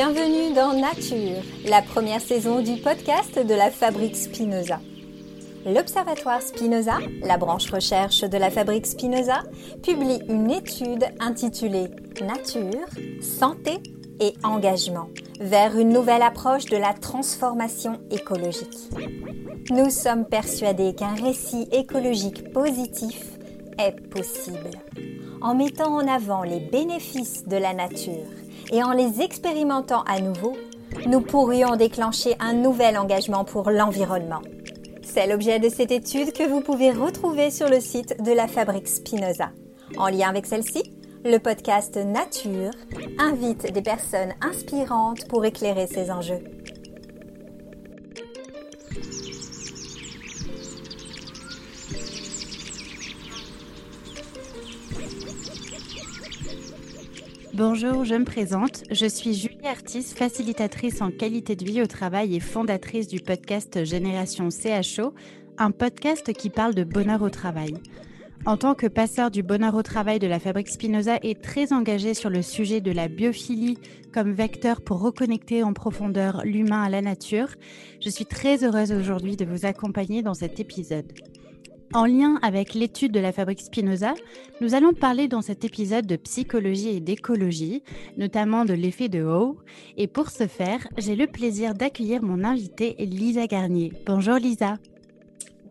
Bienvenue dans Nature, la première saison du podcast de la Fabrique Spinoza. L'Observatoire Spinoza, la branche recherche de la Fabrique Spinoza, publie une étude intitulée Nature, santé et engagement vers une nouvelle approche de la transformation écologique. Nous sommes persuadés qu'un récit écologique positif est possible en mettant en avant les bénéfices de la nature et en les expérimentant à nouveau, nous pourrions déclencher un nouvel engagement pour l'environnement. C'est l'objet de cette étude que vous pouvez retrouver sur le site de la Fabrique Spinoza. En lien avec celle-ci, le podcast Nature invite des personnes inspirantes pour éclairer ces enjeux. Bonjour, je me présente. Je suis Julie Artis, facilitatrice en qualité de vie au travail et fondatrice du podcast Génération CHO, un podcast qui parle de bonheur au travail. En tant que passeur du bonheur au travail de la Fabrique Spinoza et très engagée sur le sujet de la biophilie comme vecteur pour reconnecter en profondeur l'humain à la nature, je suis très heureuse aujourd'hui de vous accompagner dans cet épisode. En lien avec l'étude de la fabrique Spinoza, nous allons parler dans cet épisode de psychologie et d'écologie, notamment de l'effet de Howe. Et pour ce faire, j'ai le plaisir d'accueillir mon invitée Lisa Garnier. Bonjour Lisa.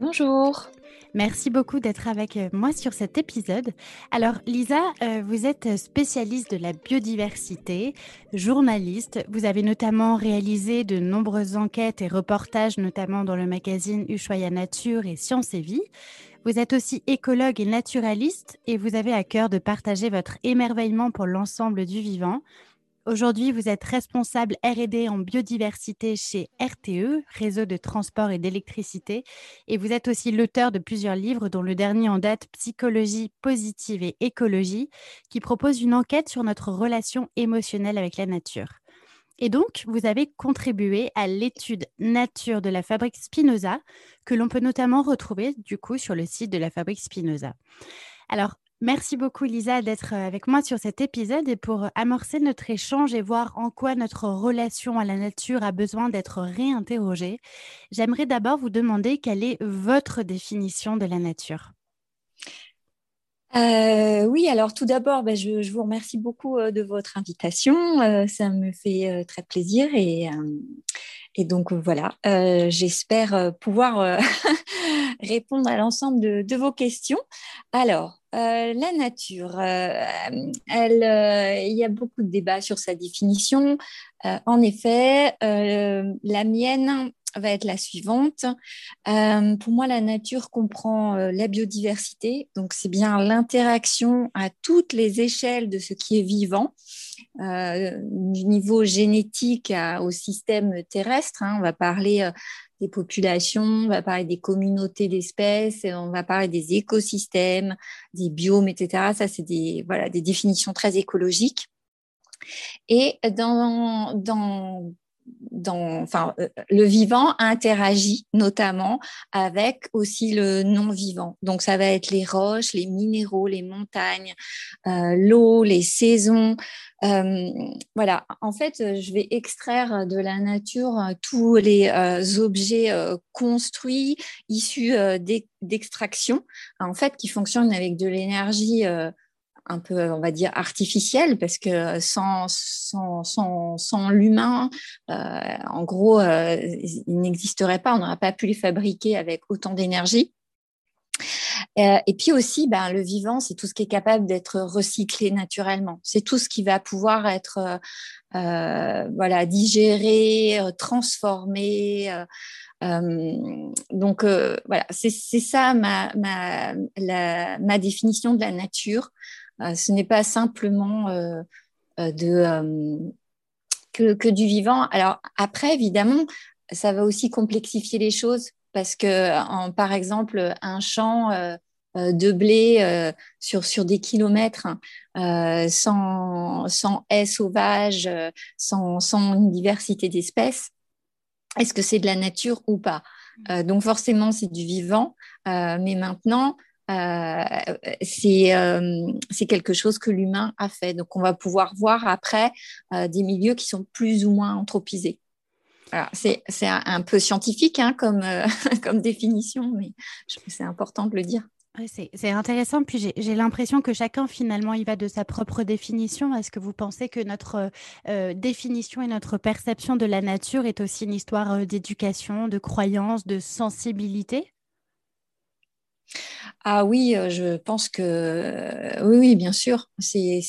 Bonjour. Merci beaucoup d'être avec euh, moi sur cet épisode. Alors Lisa, euh, vous êtes spécialiste de la biodiversité, journaliste. Vous avez notamment réalisé de nombreuses enquêtes et reportages, notamment dans le magazine Ushuaia Nature et Sciences et Vie. Vous êtes aussi écologue et naturaliste et vous avez à cœur de partager votre émerveillement pour l'ensemble du vivant Aujourd'hui, vous êtes responsable RD en biodiversité chez RTE, Réseau de transport et d'électricité, et vous êtes aussi l'auteur de plusieurs livres, dont le dernier en date Psychologie positive et écologie, qui propose une enquête sur notre relation émotionnelle avec la nature. Et donc, vous avez contribué à l'étude nature de la fabrique Spinoza, que l'on peut notamment retrouver du coup sur le site de la fabrique Spinoza. Alors, Merci beaucoup Lisa d'être euh, avec moi sur cet épisode et pour euh, amorcer notre échange et voir en quoi notre relation à la nature a besoin d'être réinterrogée. J'aimerais d'abord vous demander quelle est votre définition de la nature. Euh, oui, alors tout d'abord, ben, je, vous remercie beaucoup de votre invitation. ça me fait très plaisir et, et donc voilà, j'espère pouvoir répondre à l'ensemble de, de, vos questions. Alors, euh, la nature, euh, euh, il y a beaucoup de débats sur sa définition. en effet, la mienne va être la suivante. pour moi, la nature comprend la biodiversité, donc c'est bien l'interaction à toutes les échelles de ce qui est vivant, du niveau génétique au système terrestre. Hein. on va parler des populations, on va parler des communautés d'espèces, on va parler des écosystèmes, des biomes, etc. Ça, c'est des, voilà, des définitions très écologiques. Et dans, dans, enfin, euh, le vivant interagit notamment avec aussi le non-vivant. Donc, ça va être les roches, les minéraux, les montagnes, euh, l'eau, les saisons, euh, voilà, en fait, je vais extraire de la nature tous les objets construits, issus d'extraction, en fait, qui fonctionnent avec de l'énergie un peu, on va dire, artificielle, parce que sans, sans, sans, sans l'humain, en gros, il n'existerait pas, on n'aurait pas pu les fabriquer avec autant d'énergie. Euh, et puis aussi, ben, le vivant, c'est tout ce qui est capable d'être recyclé naturellement. C'est tout ce qui va pouvoir être euh, euh voilà, digéré, euh, transformé. donc voilà, c'est ça ma, ma, la, ma définition de la nature. Ce n'est pas simplement de, que, que du vivant. Alors après, évidemment, ça va aussi complexifier les choses parce que, par exemple, un champ euh, euh, de blé euh, sur, sur des kilomètres, hein, sans, sans haies sauvages, sans, sans une diversité d'espèces, est-ce que c'est de la nature ou pas? Donc forcément, c'est du vivant, mais maintenant, c'est quelque chose que l'humain a fait. Donc, on va pouvoir voir après des milieux qui sont plus ou moins anthropisés. C'est un, peu scientifique hein, comme, définition, mais c'est important de le dire c'est intéressant. Puis j'ai l'impression que chacun, finalement, il va de sa propre définition. Est-ce que vous pensez que notre euh, euh, définition et notre perception de la nature est aussi une histoire euh, d'éducation, de croyance, de sensibilité? Ah oui, je pense que oui, oui, bien sûr. C'est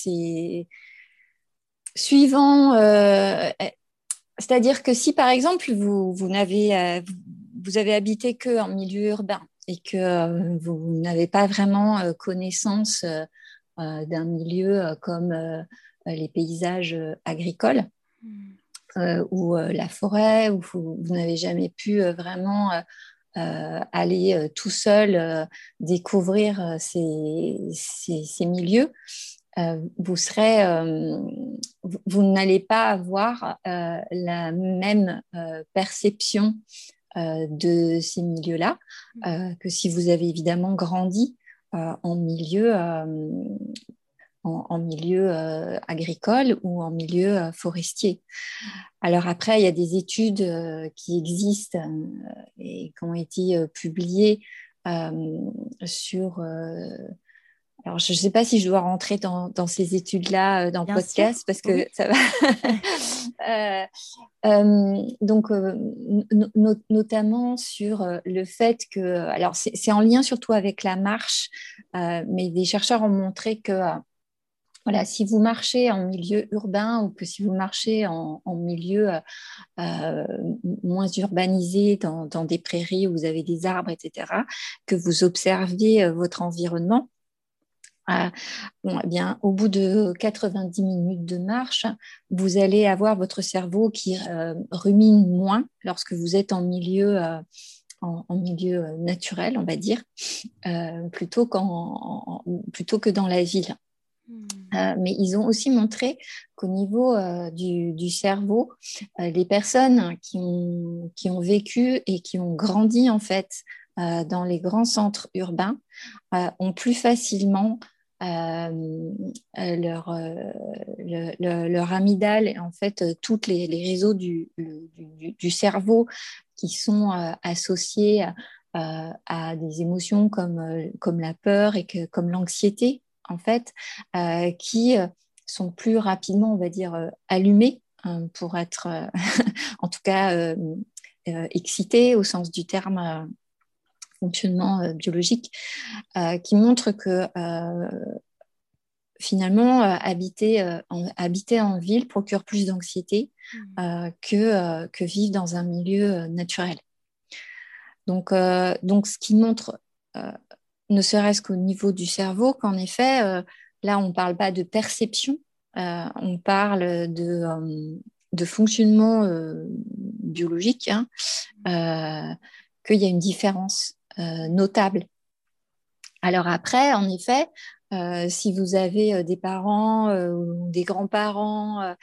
suivant. C'est-à-dire que si, par exemple, vous, vous n'avez vous avez habité que en milieu urbain et que euh, vous n'avez pas vraiment euh, connaissance euh, d'un milieu comme les paysages agricoles hmm. ou la forêt, où vous, n'avez jamais pu vraiment aller tout seul découvrir ces, ces, milieux, vous serez, vous, n'allez pas avoir la même perception euh, de ces milieux-là mmh. euh, que si vous avez évidemment grandi euh, en milieu, en, milieu agricole ou en milieu forestier. Alors après, il y a des études qui existent et qui ont été publiées sur alors, je ne sais pas si je dois rentrer dans, ces études-là euh, dans le podcast parce que ça va. Euh, euh, donc, notamment sur le fait que, alors c'est en lien surtout avec la marche, mais des chercheurs ont montré que voilà, si vous marchez en milieu urbain ou que si vous marchez en, milieu moins urbanisé, dans, des prairies où vous avez des arbres, etc., que vous observiez votre environnement, eh bien, au bout de 90 minutes de marche, vous allez avoir votre cerveau qui euh, rumine moins lorsque vous êtes en milieu, euh, en, milieu euh, naturel, on va dire, plutôt, plutôt, que dans la ville. Hmm. mais ils ont aussi montré qu'au niveau du, cerveau, les personnes qui ont, vécu et qui ont grandi en fait dans les grands centres urbains ont plus facilement euh, euh, leur, euh, amygdale et en fait tous les, réseaux du, cerveau qui sont associés à des émotions comme, la peur et comme l'anxiété, en fait, qui sont plus rapidement, on va dire, allumés hein, pour être, en tout cas, excités au sens du terme fonctionnement euh, biologique, euh, qui montre que euh, finalement, habiter, en, habiter en ville procure plus d'anxiété mmh. que, que vivre dans un milieu naturel. Donc, donc, ce qui montre, ne serait-ce qu'au niveau du cerveau, qu'en effet, là, on ne parle pas de perception, on parle de, de fonctionnement biologique, hein, qu'il y a une différence euh, notable. Alors après, en effet, euh, si vous avez euh, des parents ou des grands-parents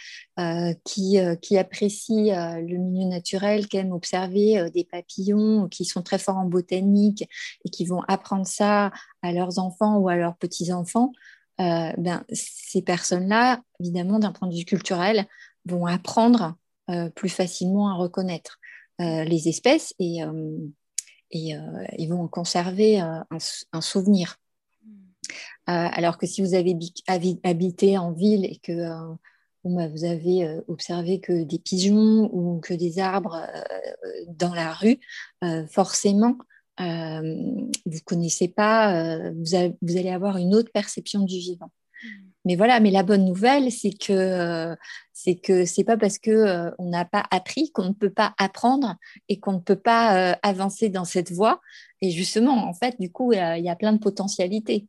qui, apprécient le milieu naturel, qui aiment observer des papillons, qui sont très forts en botanique et qui vont apprendre ça à leurs enfants ou à leurs petits-enfants, ben, ces personnes-là, évidemment, d'un point de vue culturel, vont apprendre plus facilement à reconnaître les espèces et euh, ils vont conserver euh, un, souvenir. Euh, alors que si vous avez habité en ville et que bah, vous avez observé que des pigeons ou que des arbres dans la rue, forcément, vous ne connaissez pas, vous, allez avoir une autre perception du vivant. Hmm. Mais voilà, mais la bonne nouvelle, c'est que euh, c'est que c'est pas parce que euh, on n'a pas appris qu'on ne peut pas apprendre et qu'on ne peut pas euh, avancer dans cette voie. Et justement, en fait, du coup, il y, a plein de potentialités.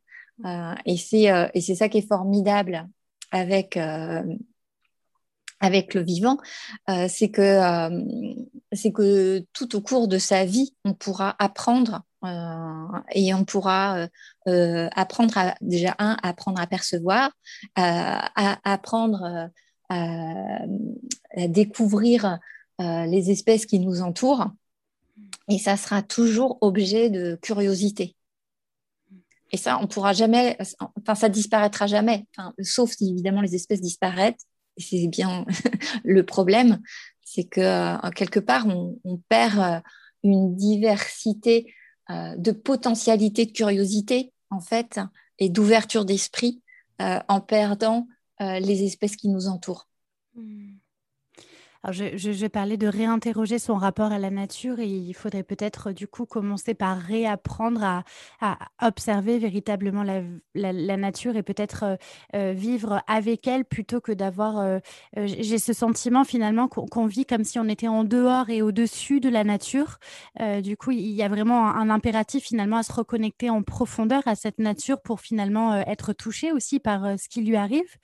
Et c'est et c'est ça qui est formidable avec avec le vivant, c'est que c'est que tout au cours de sa vie, on pourra apprendre euh, et on pourra euh, euh, apprendre à, déjà un apprendre à percevoir, à, apprendre à, découvrir les espèces qui nous entourent, et ça sera toujours objet de curiosité. Et ça, on pourra jamais, enfin, ça disparaîtra jamais, sauf si évidemment les espèces disparaissent. Et c'est bien le problème, c'est que euh, quelque part, on, perd euh, une diversité euh, de potentialité, de curiosité, en fait, et d'ouverture d'esprit en perdant les espèces qui nous entourent. Mmh. Je, je, je, parlais de réinterroger son rapport à la nature et il faudrait peut-être du coup commencer par réapprendre à, observer véritablement la, nature et peut-être euh, euh, vivre avec elle plutôt que d'avoir... Euh, j'ai ce sentiment finalement qu'on vit comme si on était en dehors et au-dessus de la nature. du coup, il y a vraiment un, impératif finalement à se reconnecter en profondeur à cette nature pour finalement être touché aussi par ce qui lui arrive.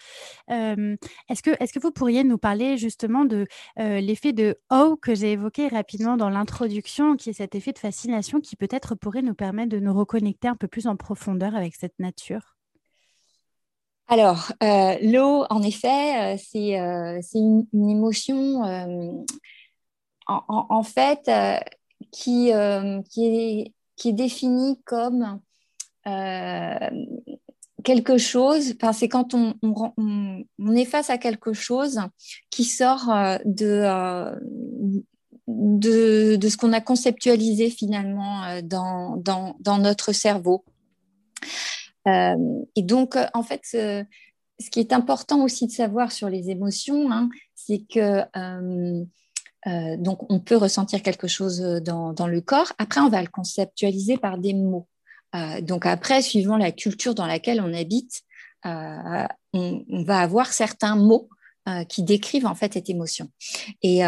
est-ce que, est-ce que vous pourriez nous parler justement de euh, l'effet de oh que j'ai évoqué rapidement dans l'introduction, qui est cet effet de fascination qui peut-être pourrait nous permettre de nous reconnecter un peu plus en profondeur avec cette nature? Alors, euh, l'eau, en effet, euh, c'est une, émotion, en, fait, qui est définie comme quelque chose, c'est quand on, on, est face à quelque chose qui sort euh, euh, de, de, ce qu'on a conceptualisé finalement euh, dans, dans, notre cerveau. et donc, en fait, ce, qui est important aussi de savoir sur les émotions, hein, c'est que donc on peut ressentir quelque chose dans, dans, le corps. Après, on va le conceptualiser par des mots. Euh, donc après, suivant la culture dans laquelle on habite, euh, on, va avoir certains mots euh, qui décrivent en fait cette émotion. Et,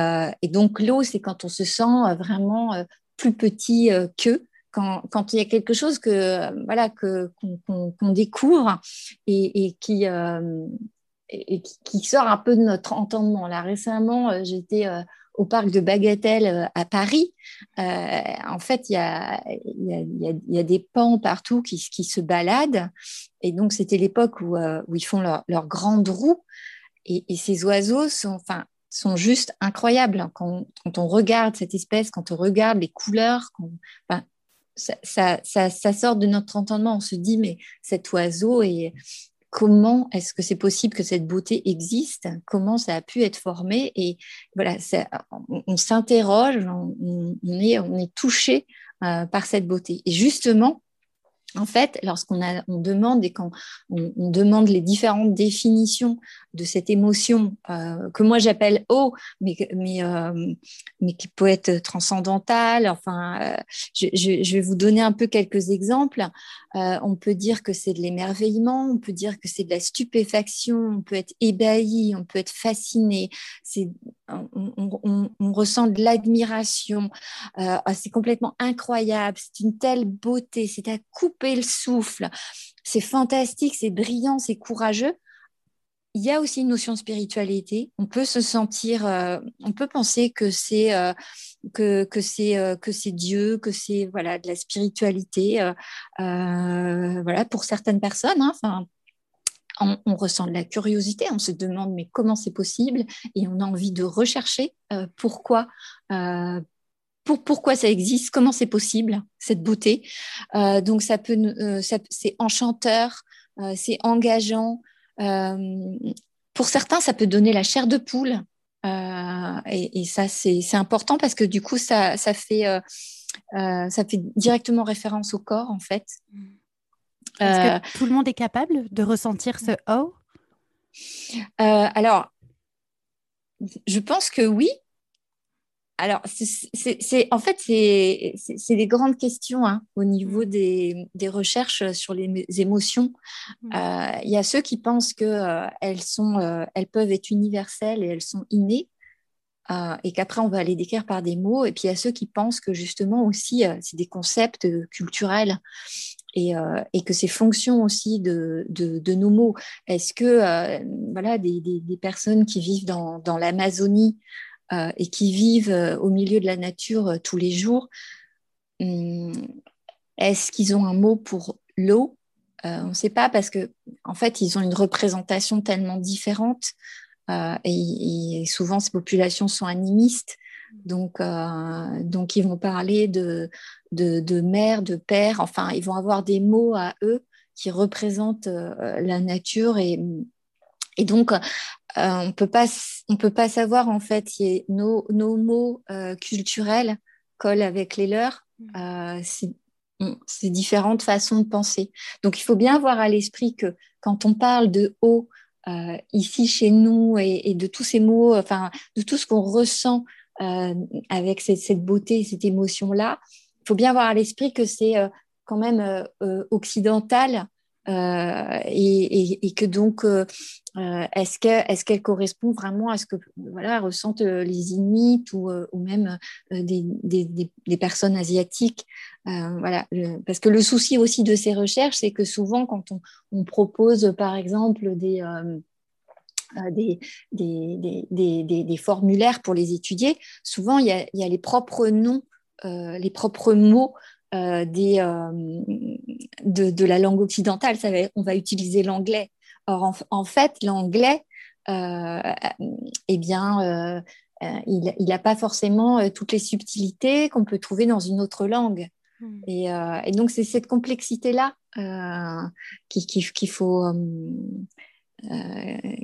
donc l'eau, c'est quand on se sent vraiment plus petit qu'eux. Quand, il y a quelque chose que voilà que qu'on découvre et, et qui et, qui sort un peu de notre entendement. Là récemment, j'étais au parc de Bagatelle euh, à Paris, euh, en fait, il y a, des pans partout qui, se baladent. Et donc, c'était l'époque où, euh, ils font leur, leur grande roue. Et, ces oiseaux sont, enfin, sont juste incroyables. Quand, quand, on regarde cette espèce, quand on regarde les couleurs, ça, ça, sort de notre entendement. On se dit, mais cet oiseau est, comment est-ce que c'est possible que cette beauté existe? Comment ça a pu être formé? Et voilà, on, s'interroge, on, est, touché euh, par cette beauté. Et justement, en fait, lorsqu'on on demande et quand on, demande les différentes définitions de cette émotion euh, que moi j'appelle eau, mais, euh, mais qui peut être transcendantale, enfin, euh, je, vais vous donner un peu quelques exemples. on peut dire que c'est de l'émerveillement, on peut dire que c'est de la stupéfaction, on peut être ébahi, on peut être fasciné, on, on, ressent de l'admiration, ah, c'est complètement incroyable, c'est une telle beauté, c'est à couper le souffle. C'est fantastique, c'est brillant, c'est courageux. Il y a aussi une notion de spiritualité. On peut se sentir, euh, on peut penser que c'est euh, que, que c'est euh, que c'est Dieu, que c'est voilà de la spiritualité. voilà pour certaines personnes. Hein, enfin, on, ressent de la curiosité, on se demande mais comment c'est possible? Et on a envie de rechercher pourquoi, pourquoi ça existe, comment c'est possible, cette beauté. Euh, donc, ça peut, euh, c'est enchanteur, euh, c'est engageant. pour certains, ça peut donner la chair de poule. Et, ça, c'est important parce que du coup, ça, fait, ça fait directement référence au corps, en fait. Est-ce que tout le monde est capable de ressentir ce oh? Alors, je pense que oui, alors, c'est en fait, c'est des grandes questions hein, au niveau mmh. des, des, recherches sur les émotions. Mmh. Euh, il y a ceux qui pensent qu'elles euh, sont, euh, elles peuvent être universelles et elles sont innées, et qu'après on va les décrire par des mots. Et puis il y a ceux qui pensent que justement aussi, c'est des concepts culturels. Et, et, que c'est fonction aussi de, de, de nos mots. Est-ce que voilà des, des, des, personnes qui vivent dans, dans l'Amazonie et qui vivent euh, au milieu de la nature euh, tous les jours, hum, est-ce qu'ils ont un mot pour l'eau? On ne sait pas parce que en fait, ils ont une représentation tellement différente et, souvent ces populations sont animistes. Donc, donc ils vont parler de, de, de, mère, de père, enfin, ils vont avoir des mots à eux qui représentent la nature. Et, et donc, on peut pas, on peut pas savoir en fait si nos, nos mots culturels collent avec les leurs. Euh, c'est différentes façons de penser. Donc, il faut bien avoir à l'esprit que quand on parle de haut euh, ici chez nous et, de tous ces mots, enfin, de tout ce qu'on ressent euh, avec cette, beauté, cette émotion-là, il faut bien avoir à l'esprit que c'est quand même occidental euh, et, que donc, euh, euh, est-ce qu'elle est qu'elle correspond vraiment à ce que voilà, ressentent les Inuits ou, même des, des, personnes asiatiques? Voilà, Parce que le souci aussi de ces recherches, c'est que souvent, quand on, propose, par exemple, des... Des, des, des, formulaires pour les étudier, souvent il y a, les propres noms, les propres mots des, euh, de, la langue occidentale. Ça on va utiliser l'anglais. Or, en, fait, l'anglais, euh, eh bien, il n'a pas forcément toutes les subtilités qu'on peut trouver dans une autre langue. Hmm. Et, donc, c'est cette complexité-là qu'il faut, euh,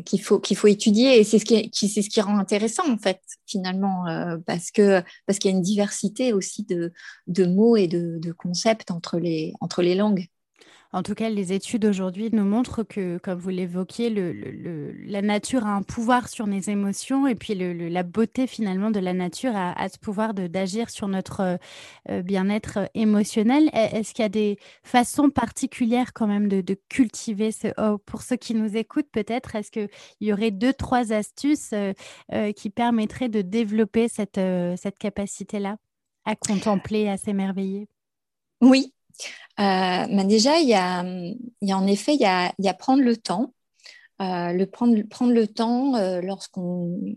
qu'il faut qu'il faut étudier et c'est ce qui, c'est ce qui rend intéressant en fait finalement euh, parce que parce qu'il y a une diversité aussi de, de mots et de, de, concepts entre les entre les langues. En tout cas, les études aujourd'hui nous montrent que, comme vous l'évoquiez, la nature a un pouvoir sur nos émotions et puis la beauté finalement de la nature a, ce pouvoir d'agir sur notre euh, bien-être émotionnel. Est-ce qu'il y a des façons particulières quand même de, cultiver ce oh, Pour ceux qui nous écoutent peut-être, est-ce qu'il y aurait deux, trois astuces euh, euh, qui permettraient de développer cette, cette capacité-là à contempler, à s'émerveiller? Oui, mais déjà, il y, a, en effet, il y a, prendre le temps. Euh, le prendre, prendre le temps euh, lorsqu'on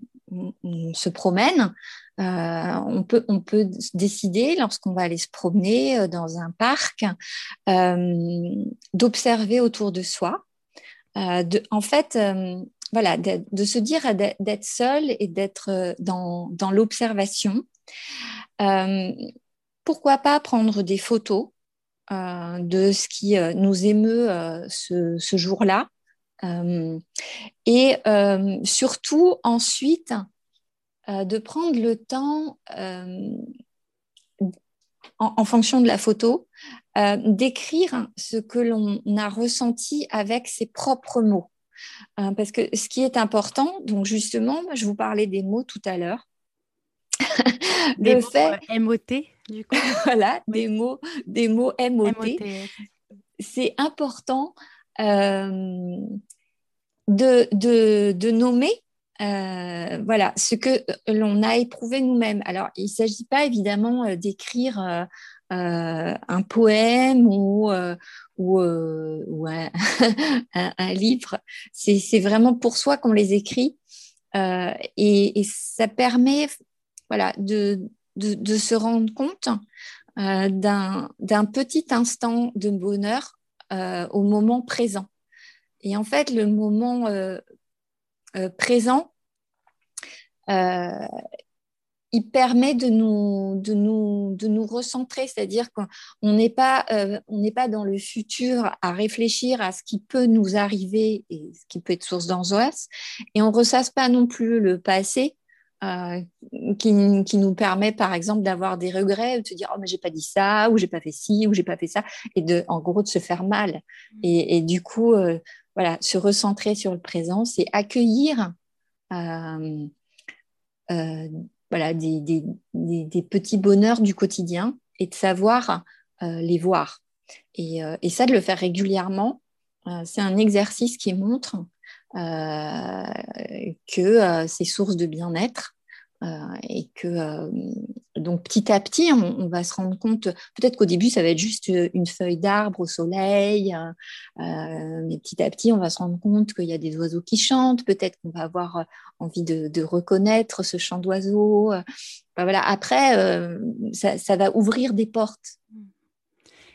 se promène. on, peut, on peut décider, lorsqu'on va aller se promener dans un parc, d'observer autour de soi. De, en fait, voilà, de, de, se dire d'être seul et d'être dans, dans l'observation. pourquoi pas prendre des photos de ce qui euh, nous émeut euh, ce, jour-là. et surtout, ensuite, de prendre le temps, en, fonction de la photo, d'écrire ce que l'on a ressenti avec ses propres mots. parce que ce qui est important, donc justement, je vous parlais des mots tout à l'heure. le fait MOT du coup. voilà, des mots, des mots MOT. C'est important euh, de, de, de, nommer euh, voilà, ce que l'on a éprouvé nous-mêmes. Alors, il ne s'agit pas évidemment euh, d'écrire un poème ou, ou, ou un, un, livre. C'est vraiment pour soi qu'on les écrit. Et, et, ça permet voilà, de, de, se rendre compte euh, d'un petit instant de bonheur euh, au moment présent. Et en fait, le moment euh, présent, il permet de nous, de nous, de nous recentrer, c'est-à-dire qu'on n'est pas, pas dans le futur à réfléchir à ce qui peut nous arriver et ce qui peut être source d'angoisse, et on ressasse pas non plus le passé euh, qui, nous permet par exemple d'avoir des regrets, de se dire oh mais j'ai pas dit ça ou j'ai pas fait ci ou j'ai pas fait ça et de en gros de se faire mal mm. et, du coup euh, voilà se recentrer sur le présent c'est accueillir euh, voilà des, des, des, petits bonheurs du quotidien et de savoir les voir et, et, ça de le faire régulièrement c'est un exercice qui montre que c'est source de bien-être euh, et que euh, donc petit à petit, on, va se rendre compte, peut-être qu'au début, ça va être juste une feuille d'arbre au soleil, euh, mais petit à petit, on va se rendre compte qu'il y a des oiseaux qui chantent, peut-être qu'on va avoir envie de, reconnaître ce chant d'oiseaux. voilà. Après, ça, va ouvrir des portes.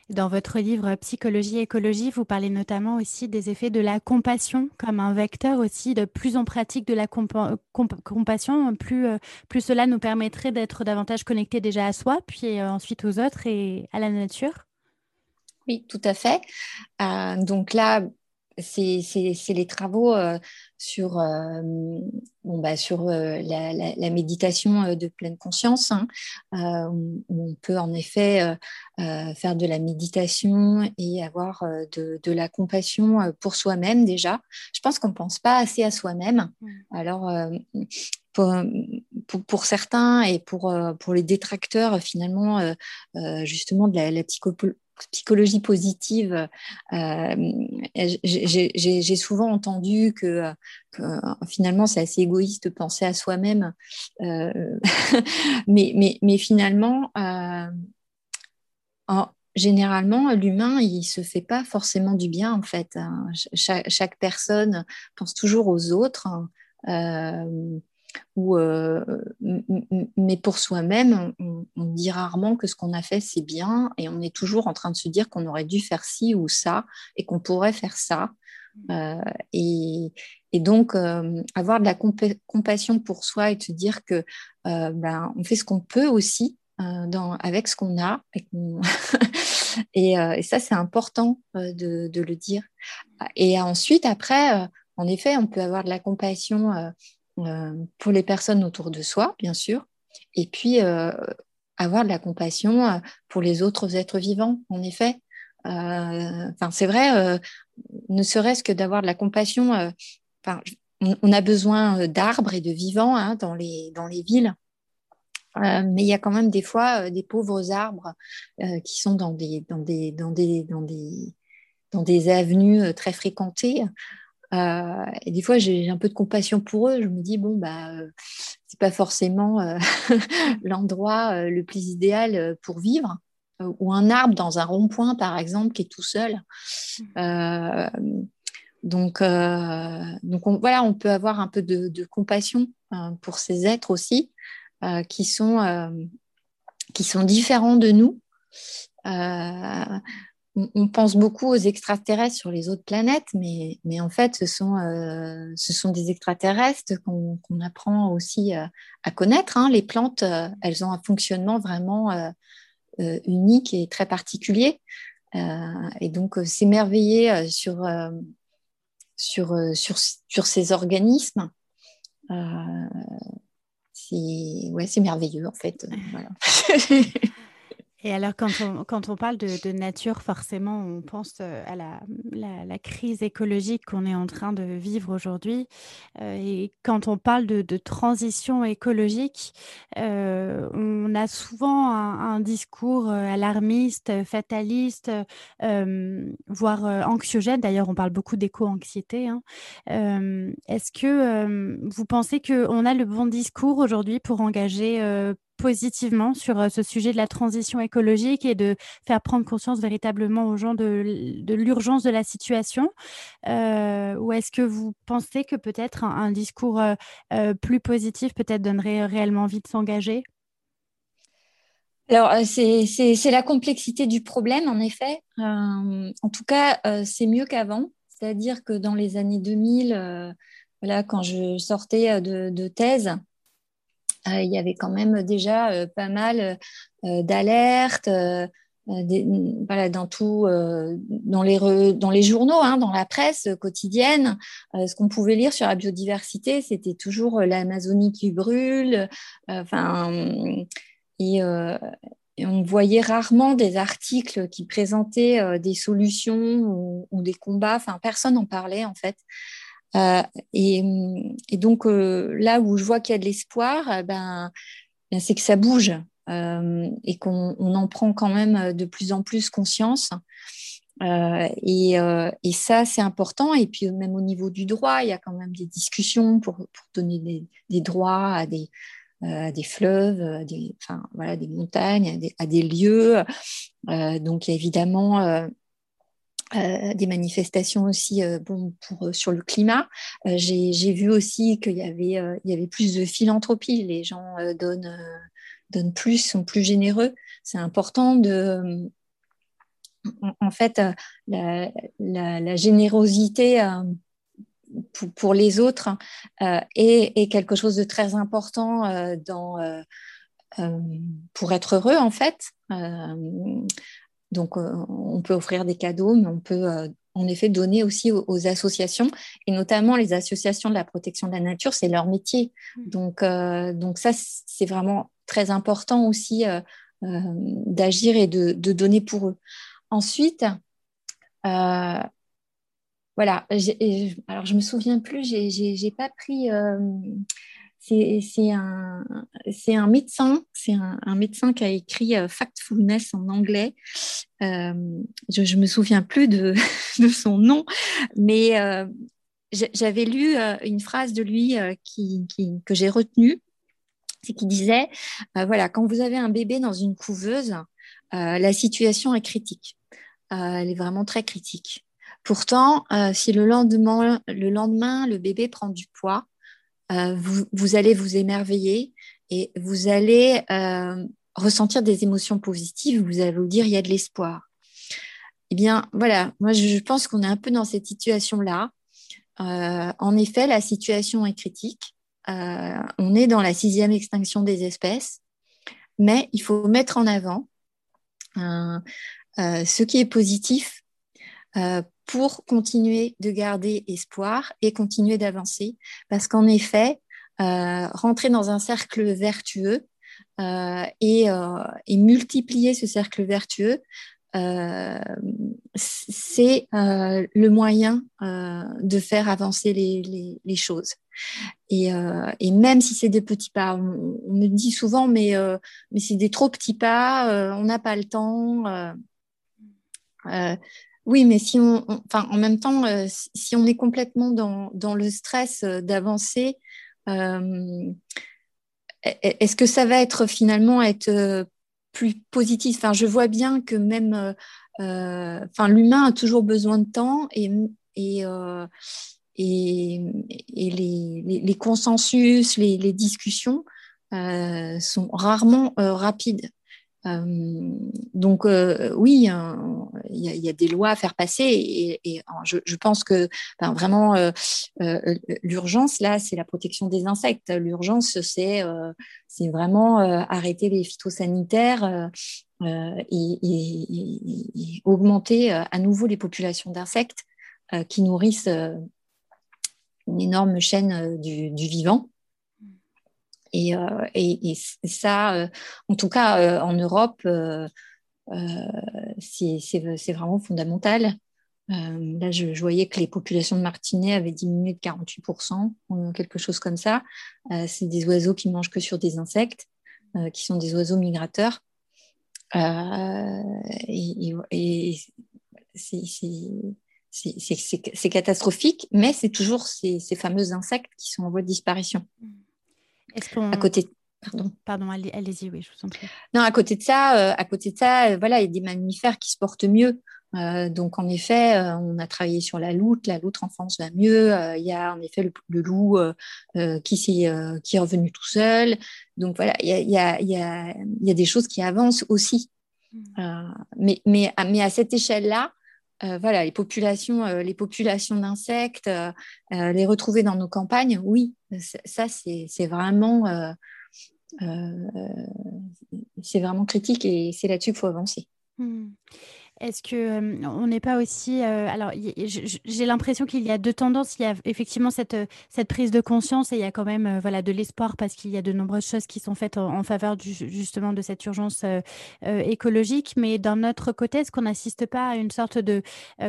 Dans votre livre Psychologie écologie, vous parlez notamment aussi des effets de la compassion comme un vecteur aussi de plus en pratique de la compassion, plus, euh, plus cela nous permettrait d'être davantage connectés déjà à soi, puis euh, ensuite aux autres et à la nature. Oui, tout à fait. Euh, donc là, c'est les travaux euh, sur, euh, bon, bah, sur euh, la, méditation de pleine conscience, hein, on peut en effet faire de la méditation et avoir de, de la compassion pour soi-même déjà. Je pense qu'on ne pense pas assez à soi-même. Alors, pour, pour, pour, certains et pour, pour les détracteurs, finalement, justement, de la, la psychologie positive, euh, j'ai souvent entendu que, finalement c'est assez égoïste de penser à soi-même, euh, mais, mais, mais, finalement, euh, généralement, l'humain, il se fait pas forcément du bien en fait. Hein. Chaque, personne pense toujours aux autres. Hein. Ou, euh, mais pour soi-même, on, dit rarement que ce qu'on a fait, c'est bien, et on est toujours en train de se dire qu'on aurait dû faire ci ou ça, et qu'on pourrait faire ça. Euh, et, donc, euh, avoir de la compassion pour soi et se dire que ben, on fait ce qu'on peut aussi dans, avec ce qu'on a. Et, et, ça, c'est important de, de, le dire. Et ensuite, après, en effet, on peut avoir de la compassion pour les personnes autour de soi, bien sûr, et puis euh, avoir de la compassion euh, pour les autres êtres vivants, en effet. Enfin, c'est vrai, ne serait-ce que d'avoir de la compassion. On, a besoin d'arbres et de vivants hein, dans, les, dans les villes. mais il y a quand même des fois des pauvres arbres qui sont dans des, dans des, dans des, dans des, dans des avenues très fréquentées. Euh, et des fois, j'ai un peu de compassion pour eux. Je me dis, bon, bah, euh, c'est pas forcément euh, l'endroit le plus idéal pour vivre. ou un arbre dans un rond-point, par exemple, qui est tout seul. donc, donc on, voilà, on peut avoir un peu de, de compassion pour ces êtres aussi, qui, sont, qui sont différents de nous on, pense beaucoup aux extraterrestres sur les autres planètes, mais, en fait, ce sont, euh, ce sont des extraterrestres qu'on apprend aussi euh, à connaître. Hein. Les plantes, euh, elles ont un fonctionnement vraiment unique et très particulier. et donc, s'émerveiller sur, ces organismes, c'est merveilleux en fait. Et alors, quand on, quand on parle de, nature, forcément, on pense euh, à la, crise écologique qu'on est en train de vivre aujourd'hui. Euh, et quand on parle de, de transition écologique, euh, on a souvent un, discours alarmiste, fataliste, voire anxiogène. D'ailleurs, on parle beaucoup d'éco-anxiété. Hein. Est-ce que vous pensez qu'on a le bon discours aujourd'hui pour engager positivement sur euh, ce sujet de la transition écologique et de faire prendre conscience véritablement aux gens de, l'urgence de la situation euh, Ou est-ce que vous pensez que peut-être un, discours euh, plus positif peut-être donnerait réellement envie de s'engager? Alors, c'est la complexité du problème, en effet. en tout cas, c'est mieux qu'avant. C'est-à-dire que dans les années 2000, voilà, quand je sortais de, thèse, il y avait quand même déjà euh, pas mal euh, d'alertes. voilà, dans tout, dans, les dans les journaux, hein, dans la presse quotidienne, ce qu'on pouvait lire sur la biodiversité, c'était toujours l'Amazonie qui brûle. Enfin, et, on voyait rarement des articles qui présentaient des solutions ou, ou, des combats. Enfin, personne n'en parlait en fait. Euh, et, donc euh, là où je vois qu'il y a de l'espoir, euh, ben, ben, c'est que ça bouge et qu'on en prend quand même de plus en plus conscience. Et, ça, c'est important. Et puis même au niveau du droit, il y a quand même des discussions pour, donner des, droits à des, fleuves, des, des montagnes, à des, lieux. donc évidemment euh, des manifestations aussi euh, bon, pour, euh, sur le climat. J'ai vu aussi qu'il y, avait, y avait plus de philanthropie. Les gens donnent, donnent plus, sont plus généreux. C'est important de, en fait, la, générosité pour, les autres est, quelque chose de très important dans, pour être heureux, en fait. Donc, on peut offrir des cadeaux, mais on peut en effet donner aussi aux, associations et notamment les associations de la protection de la nature, c'est leur métier. Mmh. Donc, euh, donc ça, c'est vraiment très important aussi euh, euh, d'agir et de, donner pour eux. Ensuite, voilà, alors je me souviens plus, j'ai pas pris c'est un, un, médecin, c'est un, médecin qui a écrit euh, Factfulness en anglais. Euh, je ne me souviens plus de, son nom, mais euh, j'avais lu une phrase de lui que j'ai retenue. C'est qu'il disait, voilà, quand vous avez un bébé dans une couveuse, la situation est critique. elle est vraiment très critique. Pourtant, si le lendemain, le bébé prend du poids, euh, vous, allez vous émerveiller et vous allez euh, ressentir des émotions positives, vous allez vous dire il y a de l'espoir. Eh bien, voilà, moi je pense qu'on est un peu dans cette situation-là. Euh, en effet, la situation est critique. on est dans la sixième extinction des espèces, mais il faut mettre en avant ce qui est positif pour continuer de garder espoir et continuer d'avancer. Parce qu'en effet, euh, rentrer dans un cercle vertueux euh, et, euh, et, multiplier ce cercle vertueux, c'est le moyen de faire avancer les, les, choses. Et, et, même si c'est des petits pas, on, me dit souvent, mais, mais c'est des trop petits pas, on n'a pas le temps. Oui, mais si on, enfin, en même temps, euh, si on est complètement dans, dans le stress euh, d'avancer, euh, e-, est-ce que ça va être finalement être plus positif? Enfin, je vois bien que même, enfin, l'humain a toujours besoin de temps et, et, et, les, les, consensus, les discussions sont rarement rapides. Euh, donc euh, oui, il y, a des lois à faire passer et, je, pense que vraiment euh, l'urgence là, c'est la protection des insectes. L'urgence, c'est vraiment arrêter les phytosanitaires et, augmenter à nouveau les populations d'insectes qui nourrissent une énorme chaîne du vivant. Euh, et, et, ça, euh, en tout cas euh, en Europe, c'est vraiment fondamental. là, je, voyais que les populations de martinets avaient diminué de 48%, quelque chose comme ça. c'est des oiseaux qui mangent que sur des insectes, qui sont des oiseaux migrateurs. et, c'est catastrophique, mais c'est toujours ces, ces, fameux insectes qui sont en voie de disparition. À côté. Pardon. Pardon, allez-y, oui, je vous en prie. Non, à côté de ça, euh, à côté de ça, euh, voilà, il y a des mammifères qui se portent mieux. Euh, donc, en effet, on a travaillé sur la loutre. La loutre en France va mieux. Il y a en effet le, loup qui, qui est revenu tout seul. Donc, voilà, il y a, y, a, y, a, y a, des choses qui avancent aussi. Mmh. mais, mais, mais à cette échelle-là, euh, voilà, les populations, euh, les populations d'insectes, euh, les retrouver dans nos campagnes, oui, ça c'est vraiment, c'est vraiment critique et c'est là-dessus qu'il faut avancer. Mmh. Est-ce que euh, on n'est pas aussi euh, alors j'ai l'impression qu'il y a deux tendances. Il y a effectivement cette euh, prise de conscience et il y a quand même voilà de l'espoir parce qu'il y a de nombreuses choses qui sont faites en, faveur justement de cette urgence écologique. Mais d'un autre côté, est-ce qu'on n'assiste pas à une sorte de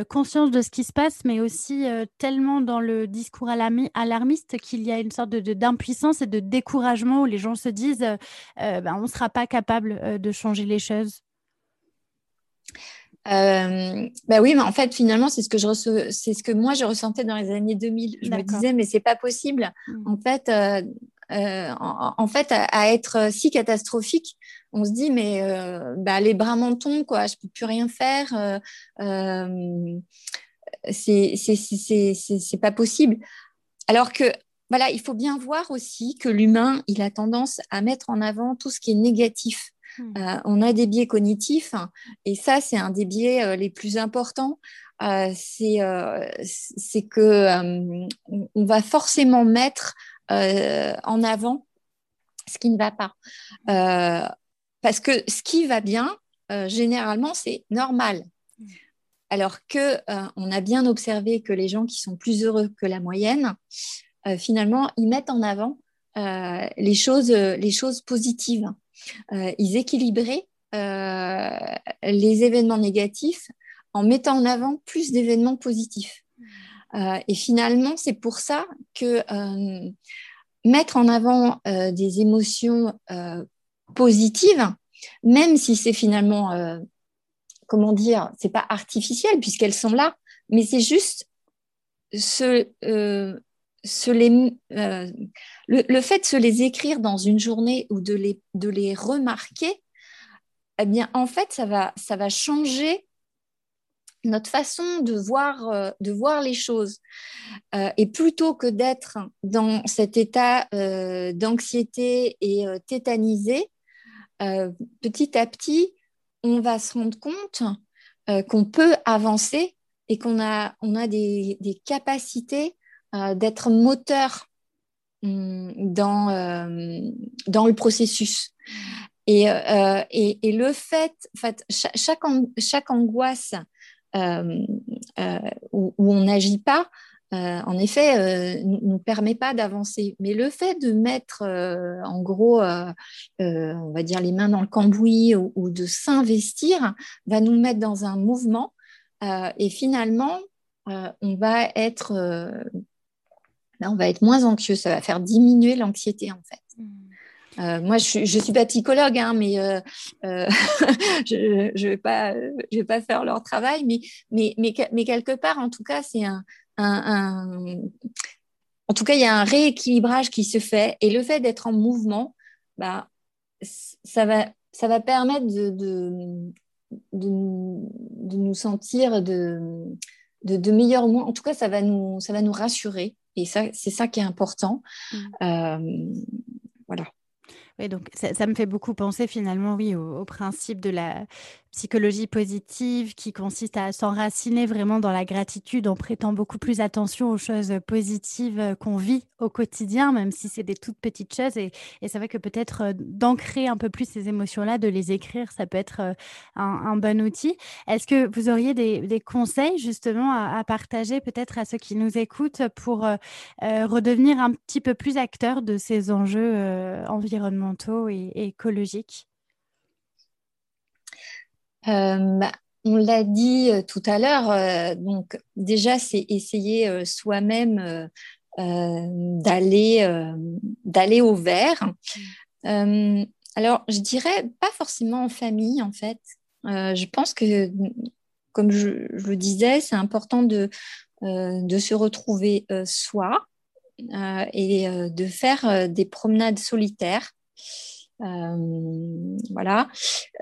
conscience de ce qui se passe, mais aussi tellement dans le discours alarmiste qu'il y a une sorte d'impuissance et de découragement où les gens se disent ben, on ne sera pas capable de changer les choses? Euh, bah oui, mais en fait, finalement, c'est ce que je c'est ce que moi je ressentais dans les années 2000. Je me disais, mais c'est pas possible. Mmh. En fait, euh, euh, en, fait, à, être si catastrophique, on se dit, mais euh, bah, les bras m'en tombent, quoi. Je peux plus rien faire. Euh, c'est pas possible. Alors que voilà, il faut bien voir aussi que l'humain, il a tendance à mettre en avant tout ce qui est négatif. Hmm. on a des biais cognitifs et ça, c'est un des biais les plus importants. c'est que on va forcément mettre en avant ce qui ne va pas. parce que ce qui va bien, généralement, c'est normal. Alors que euh, on a bien observé que les gens qui sont plus heureux que la moyenne, euh, finalement, ils mettent en avant euh, les, choses, les choses positives. Ils équilibraient les événements négatifs en mettant en avant plus d'événements positifs. et finalement, c'est pour ça que mettre en avant des émotions positives, même si c'est finalement comment dire, c'est pas artificiel puisqu'elles sont là, mais c'est juste euh, euh, le, fait de se les écrire dans une journée ou de les, de les remarquer, eh bien, en fait, ça va, ça va changer notre façon de voir, euh, de voir les choses. et plutôt que d'être dans cet état d'anxiété et tétanisé, petit à petit, on va se rendre compte euh, qu'on peut avancer et qu'on a, on a des, capacités euh, d'être moteur hum, dans, euh, dans le processus. Et, et, le fait, fait chaque, chaque, angoisse où, on n'agit pas, euh, en effet, euh, nous permet pas d'avancer. Mais le fait de mettre, euh, en gros, on va dire les mains dans le cambouis ou, de s'investir, va nous mettre dans un mouvement. et finalement, on va être, on va être moins anxieux. Ça va faire diminuer l'anxiété, en fait. Mmh. moi, je ne suis pas psychologue, hein, mais je ne vais, pas, je vais pas faire leur travail. Mais, mais, mais, mais quelque part, en tout cas, c'est un, en tout cas, il y a un rééquilibrage qui se fait et le fait d'être en mouvement, bah, ça, va, ça va permettre de, de, de, nous sentir de, de, meilleurs mots. En tout cas, ça va nous, ça va nous rassurer et ça, c'est ça qui est important. Mmh. Euh, voilà. Oui, donc ça, me fait beaucoup penser finalement, oui, au principe de la psychologie positive qui consiste à s'enraciner vraiment dans la gratitude en prêtant beaucoup plus attention aux choses positives euh, qu'on vit au quotidien, même si c'est des toutes petites choses. Et, c'est vrai que peut-être euh, d'ancrer un peu plus ces émotions-là, de les écrire, ça peut être euh, un, bon outil. Est-ce que vous auriez des, conseils justement à, partager peut-être à ceux qui nous écoutent pour redevenir un petit peu plus acteurs de ces enjeux environnementaux et écologiques? Bah, on l'a dit euh, tout à l'heure, euh, donc déjà c'est essayer soi-même d'aller au vert. alors je dirais pas forcément en famille en fait. je pense que comme je, le disais, c'est important de se retrouver soi et de faire des promenades solitaires. Euh, voilà.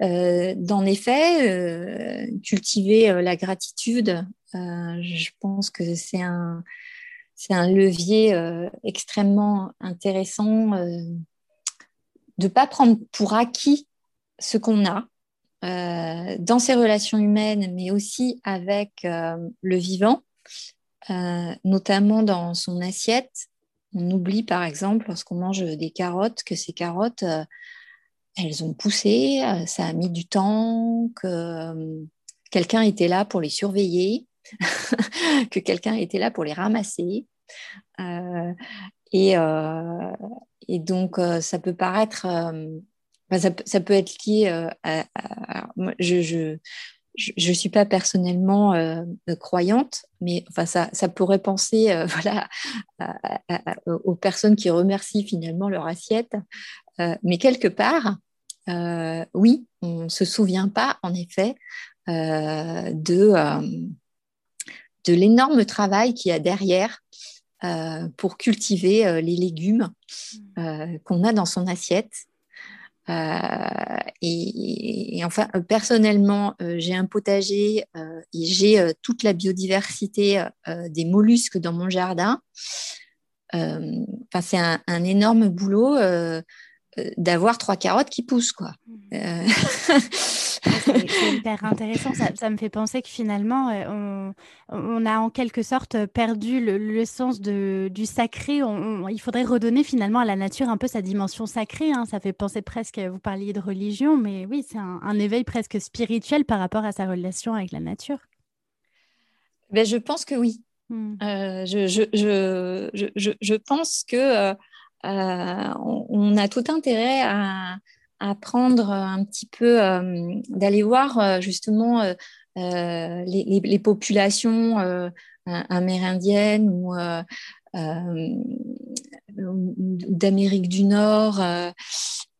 Euh, dans les euh, cultiver la gratitude, je pense que c'est un, c'est un levier extrêmement intéressant de ne pas prendre pour acquis ce qu'on a dans ses relations humaines, mais aussi avec le vivant, notamment dans son assiette. On oublie par exemple lorsqu'on mange des carottes que ces carottes, euh, elles ont poussé, euh, ça a mis du temps, que euh, quelqu'un était là pour les surveiller, que quelqu'un était là pour les ramasser. et, donc ça peut paraître, ça, peut être lié je, je ne suis pas personnellement euh, croyante, mais enfin, ça, ça pourrait penser euh, voilà, aux personnes qui remercient finalement leur assiette. Euh, mais quelque part, oui, on ne se souvient pas, en effet, de, de l'énorme travail qu'il y a derrière pour cultiver les légumes qu'on a dans son assiette euh, et, enfin, euh, personnellement, euh, j'ai un potager et j'ai toute la biodiversité des mollusques dans mon jardin. Enfin, c'est un, énorme boulot d'avoir trois carottes qui poussent, quoi. Mmh. c'est hyper intéressant. Ça, me fait penser que finalement, on, on, a en quelque sorte perdu le, sens de, du sacré. il faudrait redonner finalement à la nature un peu sa dimension sacrée. Hein. Ça fait penser presque, vous parliez de religion, mais oui, c'est un, un éveil presque spirituel par rapport à sa relation avec la nature. Ben, je pense que oui. Hmm. Euh, je, je, je, je, pense que euh, euh, on, a tout intérêt à, à prendre un petit peu, d'aller voir justement les, populations amérindiennes ou d'Amérique du Nord.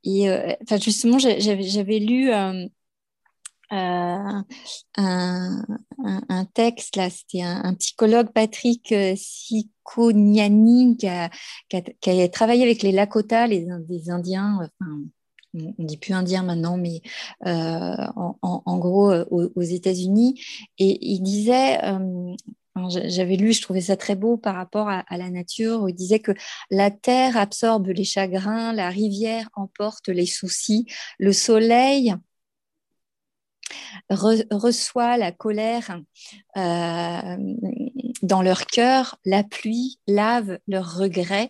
et enfin, justement, j'avais lu euh, un, un, texte, là, c'était un, psychologue, Patrick euh, Siconiani, qui a, travaillé avec les Lakota, les, Indiens, on dit plus indien maintenant, mais euh, en, gros aux, États-Unis. Et il disait, j'avais lu, je trouvais ça très beau par rapport à, la nature, où il disait que la terre absorbe les chagrins, la rivière emporte les soucis, le soleil reçoit la colère euh, dans leur cœur, la pluie lave leurs regrets,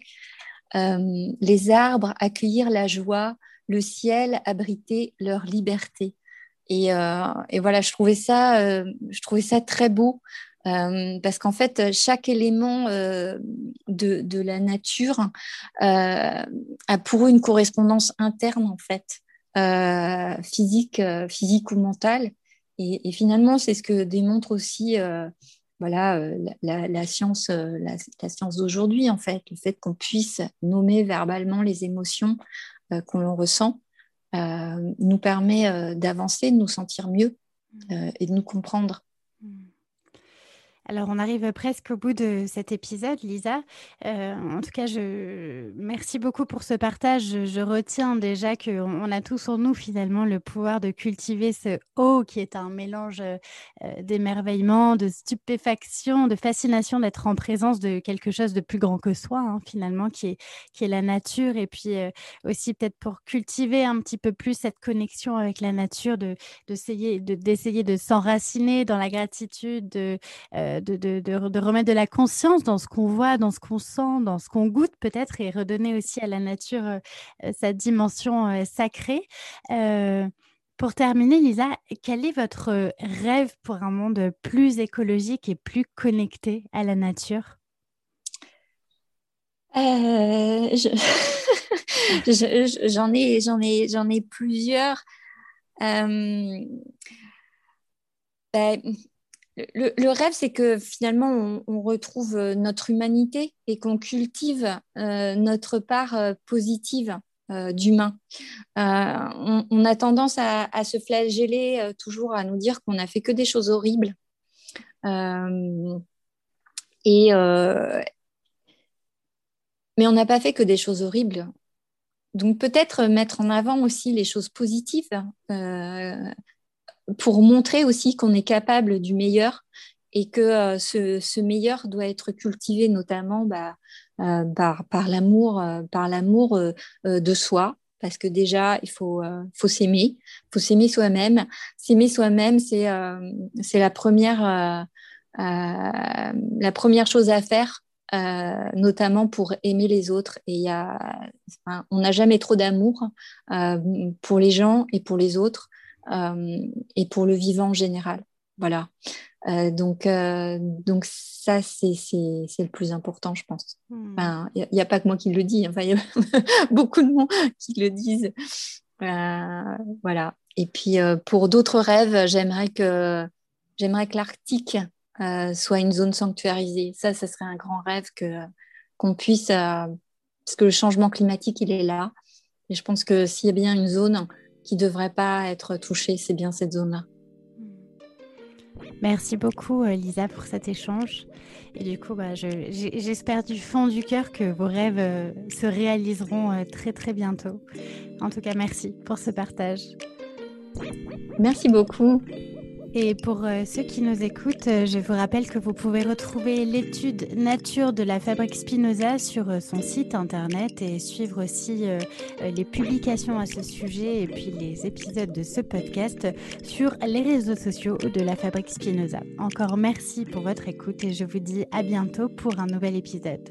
euh, les arbres accueillir la joie, le ciel abriter leur liberté. Et, euh, voilà, je trouvais ça, je trouvais ça très beau. parce qu'en fait, chaque élément de, la nature a pour eux une correspondance interne, en fait. Euh, physique, euh, physique ou mentale. Et, finalement, c'est ce que démontre aussi euh, voilà, la, science, la, science d'aujourd'hui, en fait, le fait qu'on puisse nommer verbalement les émotions qu'on ressent nous permet d'avancer, de nous sentir mieux et de nous comprendre. Alors, on arrive presque au bout de cet épisode, Lisa. Euh, en tout cas, je merci beaucoup pour ce partage. Je, retiens déjà qu'on on a tous en nous finalement le pouvoir de cultiver ce haut qui est un mélange euh, d'émerveillement, de stupéfaction, de fascination d'être en présence de quelque chose de plus grand que soi, hein, finalement, qui est, qui est la nature. Et puis euh, aussi peut-être pour cultiver un petit peu plus cette connexion avec la nature, de d'essayer de, d'essayer de s'enraciner dans la gratitude, de de, remettre de la conscience dans ce qu'on voit, dans ce qu'on sent, dans ce qu'on goûte peut-être, et redonner aussi à la nature euh, euh, sa dimension euh, sacrée. pour terminer, Lisa, quel est votre rêve pour un monde plus écologique et plus connecté à la nature? J'en ai, ai, ai plusieurs. Ben, le, rêve, c'est que finalement, on, retrouve euh, notre humanité et qu'on cultive euh, notre part euh, positive d'humain. On, a tendance à, se flageller toujours, à nous dire qu'on n'a fait que des choses horribles. mais on n'a pas fait que des choses horribles. Donc peut-être mettre en avant aussi les choses positives pour montrer aussi qu'on est capable du meilleur et que euh, ce, meilleur doit être cultivé notamment bah, euh, par, l'amour, euh, par l'amour de soi, parce que déjà il faut, faut s'aimer, faut s'aimer soi-même. S'aimer soi-même, c'est la première chose à faire. notamment pour aimer les autres. Et on n'a jamais trop d'amour pour les gens et pour les autres. Euh, et pour le vivant en général. Voilà. Euh, donc, euh, donc ça, c'est le plus important, je pense. Hmm. Il n'y a, pas que moi qui le dis, enfin, il y a beaucoup de monde qui le disent. voilà. Et puis, pour d'autres rêves, j'aimerais que, que l'Arctique soit une zone sanctuarisée. Ça, ça serait un grand rêve qu'on puisse, parce que le changement climatique, il est là. Et je pense que s'il y a bien une zone qui ne devrait pas être touchée, c'est bien cette zone-là. Merci beaucoup, euh, Lisa, pour cet échange. Et du coup, bah, j'espère du fond du cœur que vos rêves euh, se réaliseront euh, très, très bientôt. En tout cas, merci pour ce partage. Merci beaucoup. Et pour euh, ceux qui nous écoutent, euh, je vous rappelle que vous pouvez retrouver l'étude nature de la fabrique Spinoza sur euh, son site internet et suivre aussi les publications à ce sujet et puis les épisodes de ce podcast sur les réseaux sociaux de la fabrique Spinoza. Encore merci pour votre écoute et je vous dis à bientôt pour un nouvel épisode.